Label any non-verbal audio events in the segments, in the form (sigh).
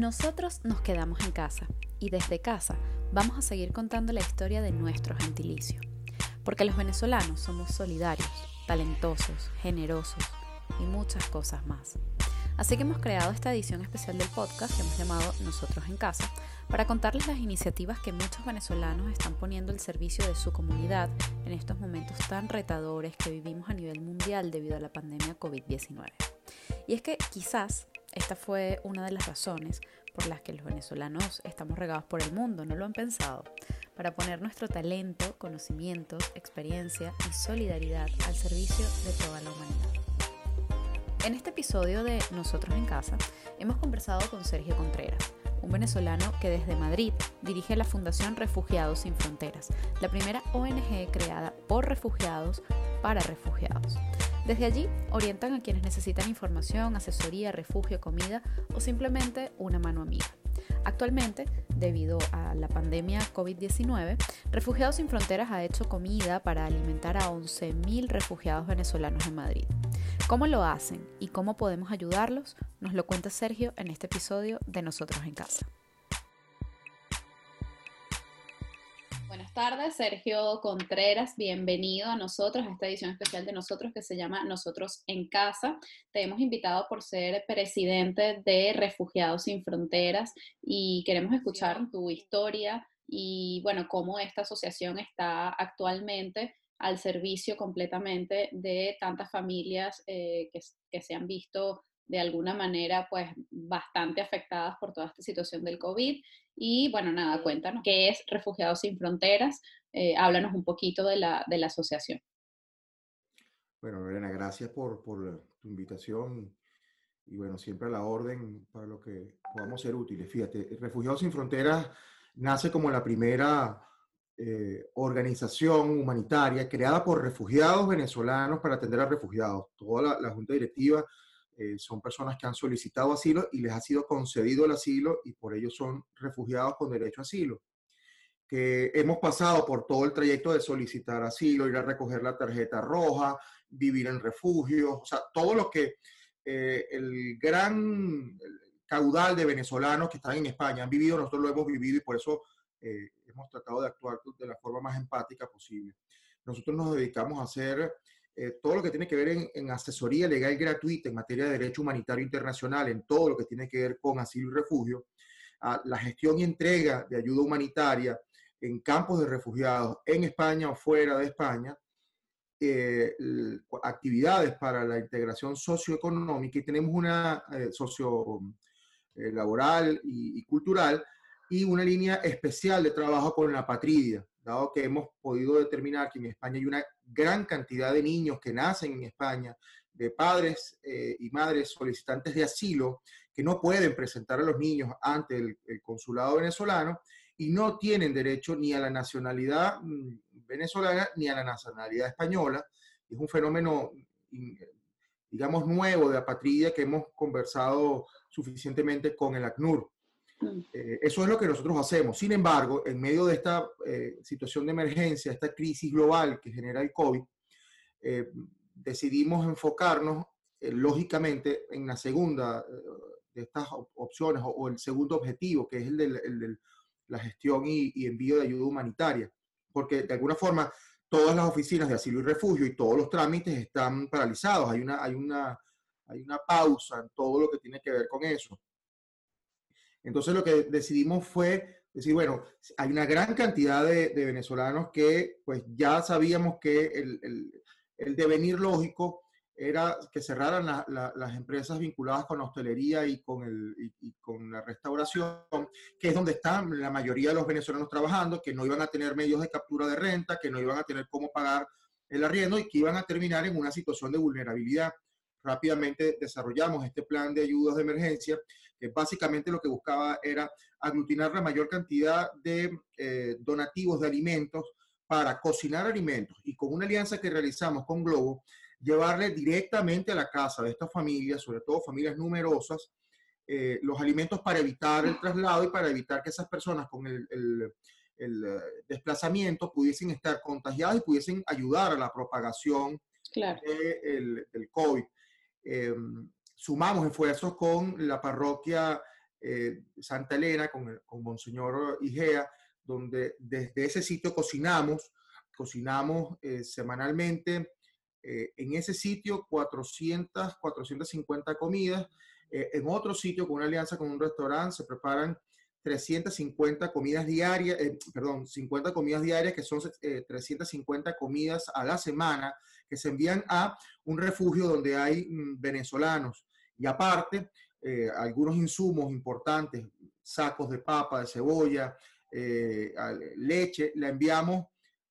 nosotros nos quedamos en casa y desde casa vamos a seguir contando la historia de nuestro gentilicio. Porque los venezolanos somos solidarios, talentosos, generosos y muchas cosas más. Así que hemos creado esta edición especial del podcast que hemos llamado Nosotros en Casa para contarles las iniciativas que muchos venezolanos están poniendo al servicio de su comunidad en estos momentos tan retadores que vivimos a nivel mundial debido a la pandemia COVID-19. Y es que quizás esta fue una de las razones por las que los venezolanos estamos regados por el mundo, ¿no lo han pensado? Para poner nuestro talento, conocimientos, experiencia y solidaridad al servicio de toda la humanidad. En este episodio de Nosotros en Casa hemos conversado con Sergio Contreras, un venezolano que desde Madrid dirige la Fundación Refugiados Sin Fronteras, la primera ONG creada por refugiados para refugiados. Desde allí orientan a quienes necesitan información, asesoría, refugio, comida o simplemente una mano amiga. Actualmente, debido a la pandemia COVID-19, Refugiados Sin Fronteras ha hecho comida para alimentar a 11.000 refugiados venezolanos en Madrid. ¿Cómo lo hacen y cómo podemos ayudarlos? Nos lo cuenta Sergio en este episodio de Nosotros en Casa. Buenas tardes, Sergio Contreras, bienvenido a nosotros, a esta edición especial de nosotros que se llama Nosotros en Casa. Te hemos invitado por ser presidente de Refugiados Sin Fronteras y queremos escuchar tu historia y, bueno, cómo esta asociación está actualmente al servicio completamente de tantas familias eh, que, que se han visto de alguna manera pues bastante afectadas por toda esta situación del COVID. Y bueno, nada, cuéntanos qué es Refugiados Sin Fronteras, eh, háblanos un poquito de la, de la asociación. Bueno, Lorena, gracias por, por tu invitación y bueno, siempre a la orden para lo que podamos ser útiles. Fíjate, Refugiados Sin Fronteras nace como la primera eh, organización humanitaria creada por refugiados venezolanos para atender a refugiados. Toda la, la junta directiva eh, son personas que han solicitado asilo y les ha sido concedido el asilo y por ello son refugiados con derecho a asilo. Que hemos pasado por todo el trayecto de solicitar asilo, ir a recoger la tarjeta roja, vivir en refugio, o sea, todo lo que eh, el gran caudal de venezolanos que están en España han vivido, nosotros lo hemos vivido y por eso eh, hemos tratado de actuar de la forma más empática posible. Nosotros nos dedicamos a hacer eh, todo lo que tiene que ver en, asesoría legal gratuita en materia de derecho humanitario internacional, en todo lo que tiene que ver con asilo y refugio, la gestión y entrega de ayuda humanitaria en campos de refugiados en España o fuera de España, eh, actividades para la integración socioeconómica y tenemos una eh, socio laboral y, cultural y una línea especial de trabajo con la patria, dado que hemos podido determinar que en España hay una gran cantidad de niños que nacen en España, de padres eh, y madres solicitantes de asilo, que no pueden presentar a los niños ante el, consulado venezolano y no tienen derecho ni a la nacionalidad mm, venezolana ni a la nacionalidad española. Es un fenómeno, digamos, nuevo de apatrida que hemos conversado suficientemente con el ACNUR. Eh, eso es lo que nosotros hacemos. Sin embargo, en medio de esta eh, situación de emergencia, esta crisis global que genera el COVID, eh, decidimos enfocarnos lógicamente en la segunda de estas opciones o, el segundo objetivo, que es el de la gestión y, y, envío de ayuda humanitaria. Porque de alguna forma todas las oficinas de asilo y refugio y todos los trámites están paralizados. Hay una, hay una, hay una pausa en todo lo que tiene que ver con eso. Entonces lo que decidimos fue decir, bueno, hay una gran cantidad de, venezolanos que pues ya sabíamos que el, devenir lógico era que cerraran las empresas vinculadas con la hostelería y con, el, con la restauración, que es donde están la mayoría de los venezolanos trabajando, que no iban a tener medios de captura de renta, que no iban a tener cómo pagar el arriendo y que iban a terminar en una situación de vulnerabilidad. Rápidamente desarrollamos este plan de ayudas de emergencia que básicamente lo que buscaba era aglutinar la mayor cantidad de eh, donativos de alimentos para cocinar alimentos y con una alianza que realizamos con Globo, llevarle directamente a la casa de estas familias, sobre todo familias numerosas, eh, los alimentos para evitar el traslado y para evitar que esas personas con el, el, eh, desplazamiento pudiesen estar contagiadas y pudiesen ayudar a la propagación del COVID. Em, sumamos esfuerzos con la parroquia eh, Santa Elena con, con Monseñor Igea, donde desde ese sitio cocinamos, cocinamos eh, semanalmente eh, en ese sitio 400, 450 comidas. en otro sitio, con una alianza con un restaurante, se preparan 350 comidas diarias, perdón, 50 comidas diarias, que son 350 comidas a la semana, que se envían a un refugio donde hay mm, venezolanos. Y aparte, eh, algunos insumos importantes, sacos de papa, de cebolla, eh, leche, la enviamos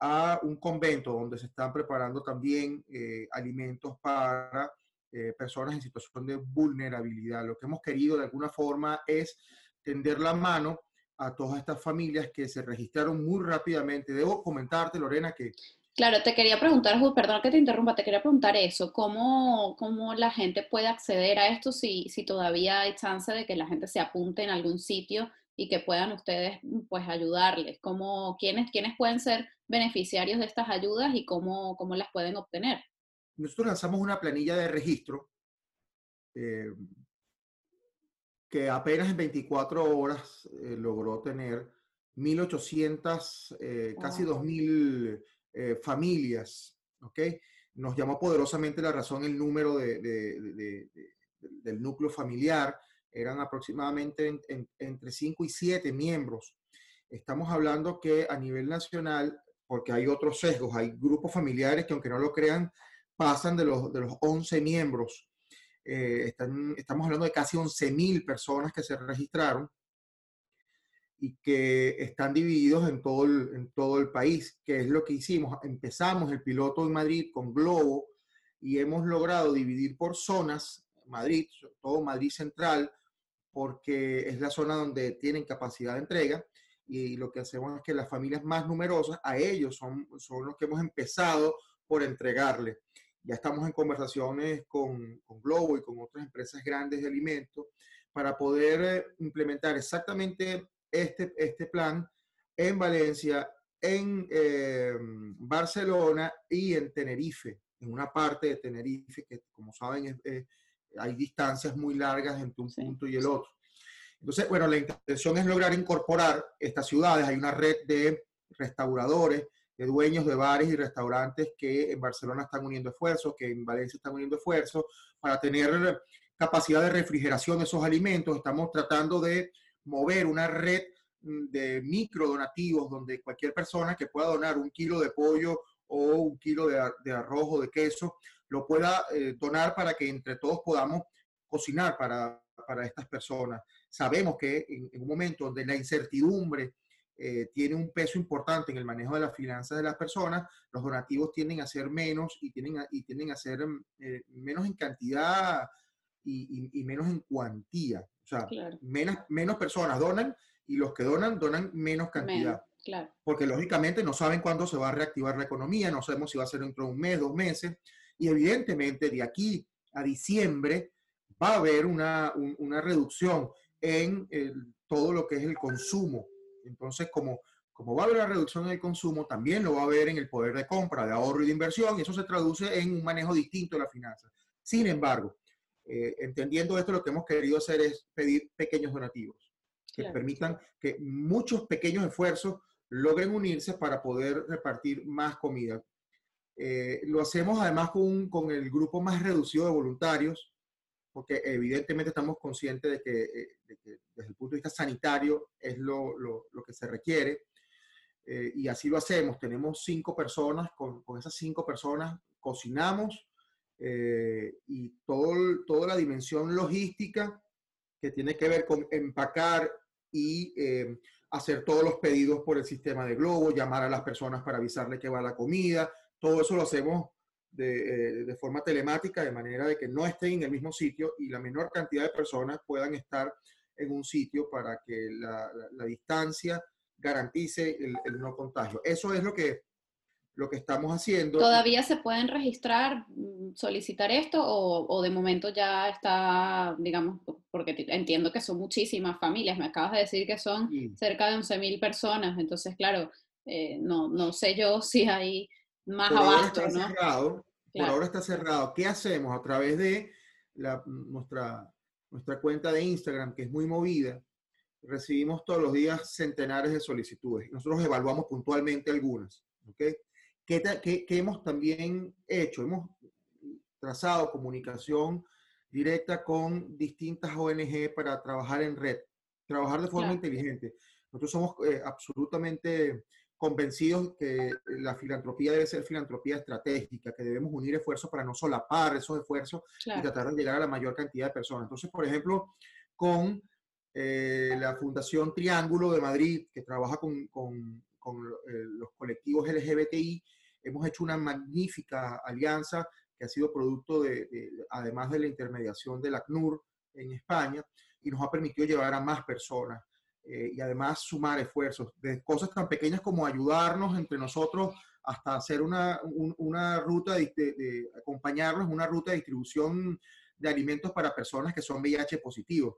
a un convento donde se están preparando también eh, alimentos para personas en situación de vulnerabilidad. Lo que hemos querido de alguna forma es tender la mano a todas estas familias que se registraron muy rápidamente. Debo comentarte, Lorena, que Claro, te quería preguntar, perdón que te interrumpa, te quería preguntar eso, ¿cómo, cómo la gente puede acceder a esto si, si todavía hay chance de que la gente se apunte en algún sitio y que puedan ustedes pues ayudarles? ¿Cómo, quiénes, ¿Quiénes pueden ser beneficiarios de estas ayudas y cómo, cómo las pueden obtener? Nosotros lanzamos una planilla de registro eh, que apenas en 24 horas eh, logró tener 1.800, eh, casi 2.000 eh, familias, ¿ok? Nos llamó poderosamente la razón el número de, del núcleo familiar, eran aproximadamente entre 5 y 7 miembros. Estamos hablando que a nivel nacional, porque hay otros sesgos, hay grupos familiares que aunque no lo crean, pasan de los, de los 11 miembros. Eh, están, estamos hablando de casi 11 mil personas que se registraron y que están divididos en todo, el, en todo el país, que es lo que hicimos. Empezamos el piloto en Madrid con Globo y hemos logrado dividir por zonas, Madrid, todo Madrid Central, porque es la zona donde tienen capacidad de entrega y lo que hacemos es que las familias más numerosas, a ellos son, son los que hemos empezado por entregarle. Ya estamos en conversaciones con, con Globo y con otras empresas grandes de alimentos para poder eh, implementar exactamente este, este plan en Valencia, en eh, Barcelona y en Tenerife, en una parte de Tenerife que, como saben, hay distancias muy largas entre un punto y el otro. Entonces, bueno, la intención es lograr incorporar estas ciudades. Hay una red de restauradores, de dueños de bares y restaurantes que en Barcelona están uniendo esfuerzos, que en Valencia están uniendo esfuerzos para tener capacidad de refrigeración de esos alimentos. Estamos tratando de mover una red mm, de micro donativos donde cualquier persona que pueda donar un kilo de pollo o un kilo de, arroz o de queso lo pueda eh, donar para que entre todos podamos cocinar para, estas personas. Sabemos que en, un momento donde la incertidumbre eh, tiene un peso importante en el manejo de las finanzas de las personas, los donativos tienden a ser menos y tienden a, y tienden a ser mm, eh, menos en cantidad y, menos en cuantía. O sea, menos, menos personas donan y los que donan donan menos cantidad. Porque lógicamente no saben cuándo se va a reactivar la economía, no sabemos si va a ser dentro de un mes, dos meses. Y evidentemente de aquí a diciembre va a haber una, una reducción en todo lo que es el consumo. Entonces, como, como va a haber una reducción en el consumo, también lo va a haber en el poder de compra, de ahorro y de inversión, y eso se traduce en un manejo distinto de la finanzas. Sin embargo, eh, entendiendo esto, lo que hemos querido hacer es pedir pequeños donativos que permitan que muchos pequeños esfuerzos logren unirse para poder repartir más comida. Eh, lo hacemos además con, con, el grupo más reducido de voluntarios, porque evidentemente estamos conscientes de que, eh, desde el punto de vista sanitario es lo, lo, lo que se requiere. y así lo hacemos. Tenemos cinco personas, con, con esas cinco personas cocinamos, eh, y todo, toda la dimensión logística que tiene que ver con empacar y eh, hacer todos los pedidos por el sistema de Globo, llamar a las personas para avisarle que va la comida, todo eso lo hacemos de, eh, de, forma telemática, de manera de que no estén en el mismo sitio y la menor cantidad de personas puedan estar en un sitio para que la, distancia garantice el, no contagio. Eso es lo que lo que estamos haciendo. ¿Todavía se pueden registrar, mm, solicitar esto o, de momento ya está, digamos, porque entiendo que son muchísimas familias, me acabas de decir que son cerca de 11.000 personas, entonces claro, eh, no, no sé yo (laughs) si hay más por abasto, ahora Cerrado, Por ahora está cerrado. ¿Qué hacemos? A través de la, nuestra nuestra cuenta de Instagram, que es muy movida, recibimos todos los días centenares de solicitudes. Nosotros evaluamos puntualmente algunas. ¿okay? ¿Qué, qué, hemos también hecho? Hemos trazado comunicación directa con distintas ONG para trabajar en red, trabajar de forma inteligente. Nosotros somos eh, absolutamente convencidos que la filantropía debe ser filantropía estratégica, que debemos unir esfuerzos para no solapar esos esfuerzos y tratar de llegar a la mayor cantidad de personas. Entonces, por ejemplo, con eh, la Fundación Triángulo de Madrid, que trabaja con, con, con eh, los colectivos LGBTI, hemos hecho una magnífica alianza que ha sido producto de, además de la intermediación de la CNUR en España, y nos ha permitido llevar a más personas. Eh, y además sumar esfuerzos, de cosas tan pequeñas como ayudarnos entre nosotros hasta hacer una, una ruta, de, de, acompañarnos una ruta de distribución de alimentos para personas que son VIH positivos,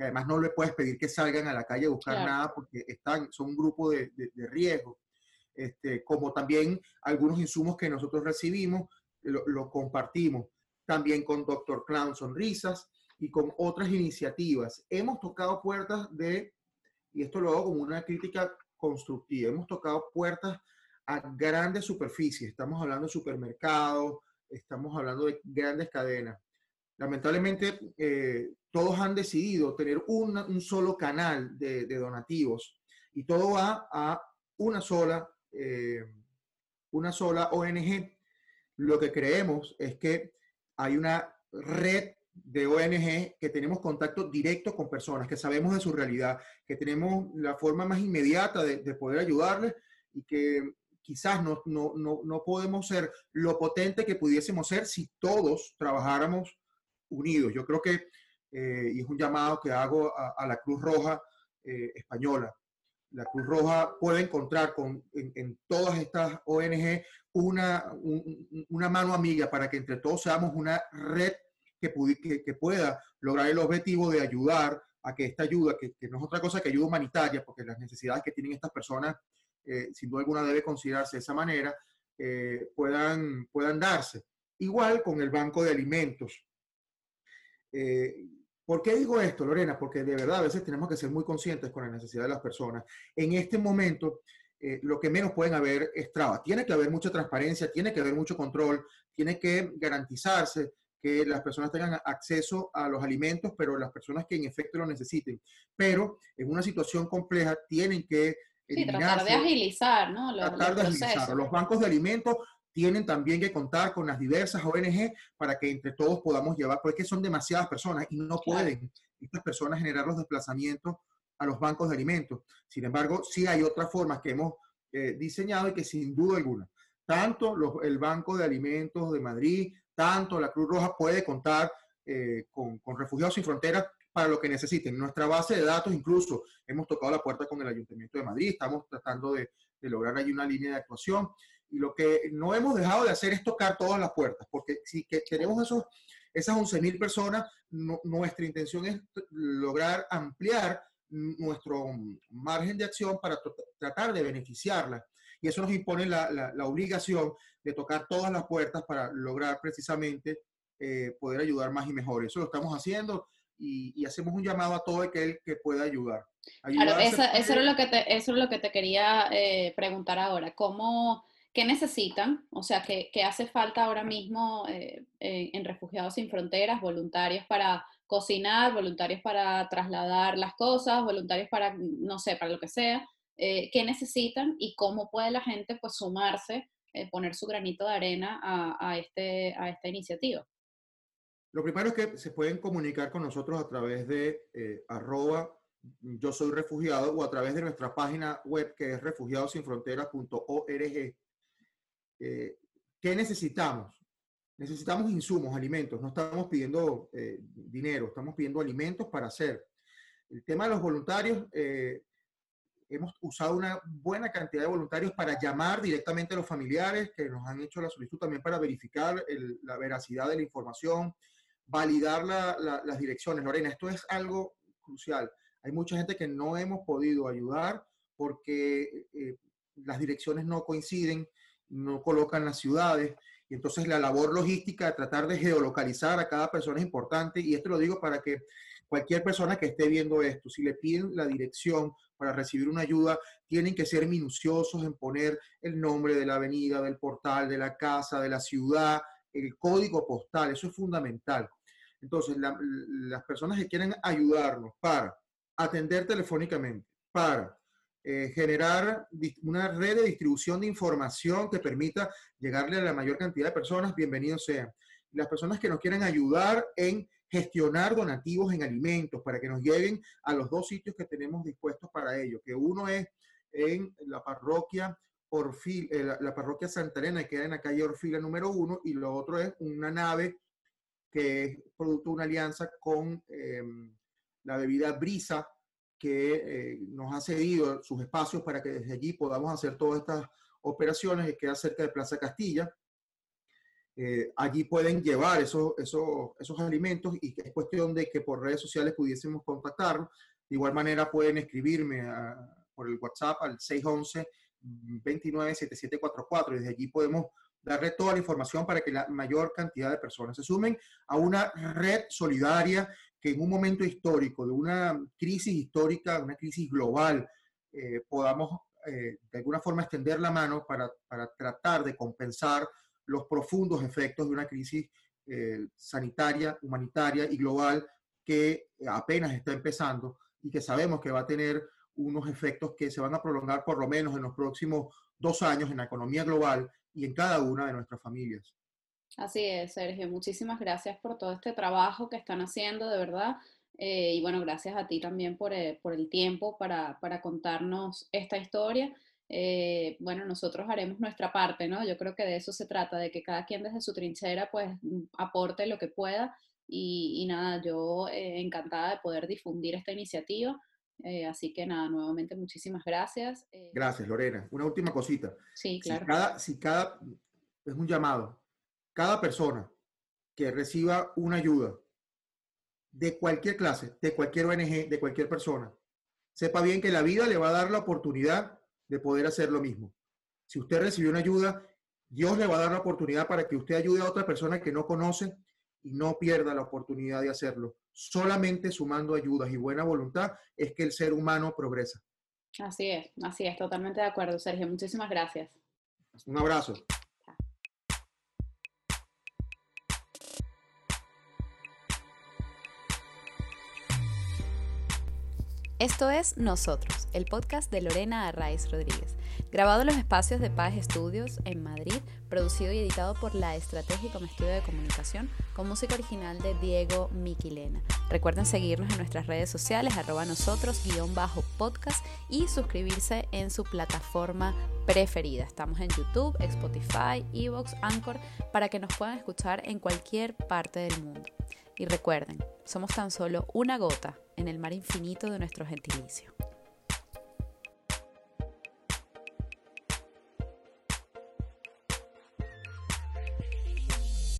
que además no le puedes pedir que salgan a la calle a buscar nada porque están, son un grupo de, de riesgo. Este, como también algunos insumos que nosotros recibimos, lo, lo compartimos. También con Doctor Clown Sonrisas y con otras iniciativas. Hemos tocado puertas de y esto lo hago como una crítica constructiva. Hemos tocado puertas a grandes superficies, estamos hablando de supermercados, estamos hablando de grandes cadenas. Lamentablemente, eh, todos han decidido tener un solo canal de, donativos y todo va a una sola, eh, una sola ONG. Lo que creemos es que hay una red de ONG que tenemos contacto directo con personas, que sabemos de su realidad, que tenemos la forma más inmediata de, poder ayudarles y que quizás no, no, no, no, podemos ser lo potente que pudiésemos ser si todos trabajáramos unidos. Yo creo que, eh, y es un llamado que hago a, la Cruz Roja eh, española, la Cruz Roja puede encontrar con, en, todas estas ONG una, una mano amiga para que entre todos seamos una red que, que, pueda lograr el objetivo de ayudar a que esta ayuda, que, no es otra cosa que ayuda humanitaria, porque las necesidades que tienen estas personas, eh, sin duda alguna debe considerarse de esa manera, puedan, puedan darse. Igual con el banco de alimentos. Eh, ¿Por qué digo esto, Lorena? Porque de verdad a veces tenemos que ser muy conscientes con la necesidad de las personas. En este momento, lo que menos pueden haber es trabas. Tiene que haber mucha transparencia, tiene que haber mucho control, tiene que garantizarse que las personas tengan acceso a los alimentos, pero las personas que en efecto lo necesiten. Pero en una situación compleja tienen que... Sí, tratar de agilizar, ¿no? Los, tratar de agilizar. Los bancos de alimentos tienen también que contar con las diversas ONG para que entre todos podamos llevar, porque son demasiadas personas y no pueden estas personas generar los desplazamientos a los bancos de alimentos. Sin embargo, sí hay otras formas que hemos eh, diseñado y que sin duda alguna, tanto los, el Banco de Alimentos de Madrid, tanto la Cruz Roja puede contar eh, con, Refugiados Sin Fronteras para lo que necesiten. Nuestra base de datos, incluso hemos tocado la puerta con el Ayuntamiento de Madrid, estamos tratando de, lograr ahí una línea de actuación. Y lo que no hemos dejado de hacer es tocar todas las puertas, porque si que queremos esos, esas 11.000 personas, nuestra intención es lograr ampliar nuestro margen de acción para tratar de beneficiarlas y eso nos impone la, la, obligación de tocar todas las puertas para lograr precisamente eh, poder ayudar más y mejor. Eso lo estamos haciendo y, y hacemos un llamado a todo aquel que pueda ayudar. Claro, eso, eso, es lo que te, eso es lo que te quería eh, preguntar ahora. ¿Cómo, ¿Qué necesitan? O sea, ¿qué, qué hace falta ahora mismo eh, en Refugiados Sin Fronteras? Voluntarios para cocinar, voluntarios para trasladar las cosas, voluntarios para, no sé, para lo que sea. Eh, qué necesitan y cómo puede la gente pues sumarse, eh, poner su granito de arena a, este, a esta iniciativa. Lo primero es que se pueden comunicar con nosotros a través de eh, arroba yo soy refugiado o a través de nuestra página web que es refugiadosinfronteras.org. ¿Qué necesitamos? Necesitamos insumos, alimentos. No estamos pidiendo dinero, estamos pidiendo alimentos para hacer. El tema de los voluntarios, hemos usado una buena cantidad de voluntarios para llamar directamente a los familiares que nos han hecho la solicitud también para verificar la veracidad de la información, validar las direcciones. Lorena, esto es algo crucial. Hay mucha gente que no hemos podido ayudar porque eh, las direcciones no coinciden, no colocan las ciudades y entonces la labor logística de tratar de geolocalizar a cada persona es importante y esto lo digo para que cualquier persona que esté viendo esto, si le piden la dirección para recibir una ayuda, tienen que ser minuciosos en poner el nombre de la avenida, del portal, de la casa, de la ciudad, el código postal, eso es fundamental. Entonces, las personas que quieren ayudarnos para atender telefónicamente, para eh, generar una red de distribución de información que permita llegarle a la mayor cantidad de personas, bienvenidos sean. Las personas que nos quieren ayudar en gestionar donativos en alimentos para que nos lleguen a los dos sitios que tenemos dispuestos para ello, que uno es en la parroquia Orfil, eh, la, parroquia Santa Elena, que queda en la calle Orfila número uno, y lo otro es una nave que es producto de una alianza con em, la bebida Brisa, que eh, nos ha cedido sus espacios para que desde allí podamos hacer todas estas operaciones, que queda cerca de Plaza Castilla. Eh, allí pueden llevar esos, esos, esos alimentos y es cuestión de que por redes sociales pudiésemos contactarlos. De igual manera pueden escribirme por el WhatsApp al 611 297744 y desde allí podemos darle toda la información para que la mayor cantidad de personas se sumen a una red solidaria que en un momento histórico, de una crisis histórica, una crisis global, eh, podamos eh, de alguna forma extender la mano para, para, tratar de compensar los profundos efectos de una crisis eh, sanitaria, humanitaria y global que apenas está empezando y que sabemos que va a tener unos efectos que se van a prolongar por lo menos en los próximos dos años en la economía global y en cada una de nuestras familias. Así es, Sergio. Muchísimas gracias por todo este trabajo que están haciendo, de verdad. Eh, y bueno, gracias a ti también por, eh, por el tiempo para, para, contarnos esta historia. Eh, bueno, nosotros haremos nuestra parte, ¿no? Yo creo que de eso se trata, de que cada quien desde su trinchera pues mm, aporte lo que pueda. Y, y nada, yo encantada de poder difundir esta iniciativa. así que nada, nuevamente muchísimas gracias. Gracias, Lorena. Una última cosita. Sí, claro. Si cada, si cada, es un llamado, cada persona que reciba una ayuda de cualquier clase, de cualquier ONG, de cualquier persona, sepa bien que la vida le va a dar la oportunidad de poder hacer lo mismo. Si usted recibió una ayuda, Dios le va a dar la oportunidad para que usted ayude a otra persona que no conoce y no pierda la oportunidad de hacerlo. Solamente sumando ayudas y buena voluntad es que el ser humano progresa. Así es, así es, totalmente de acuerdo, Sergio. Muchísimas gracias. Un abrazo. Esto es Nosotros, el podcast de Lorena Arraiz Rodríguez, grabado en los espacios de Paz Estudios en Madrid, producido y editado por La Estrategia como Estudio de Comunicación, con música original de Diego Miquilena. Recuerden seguirnos en nuestras redes sociales, arroba nosotros, guion bajo podcast, y suscribirse en su plataforma preferida. Estamos en YouTube, Spotify, Evox, Anchor, para que nos puedan escuchar en cualquier parte del mundo. Y recuerden, somos tan solo una gota en el mar infinito de nuestro gentilicio.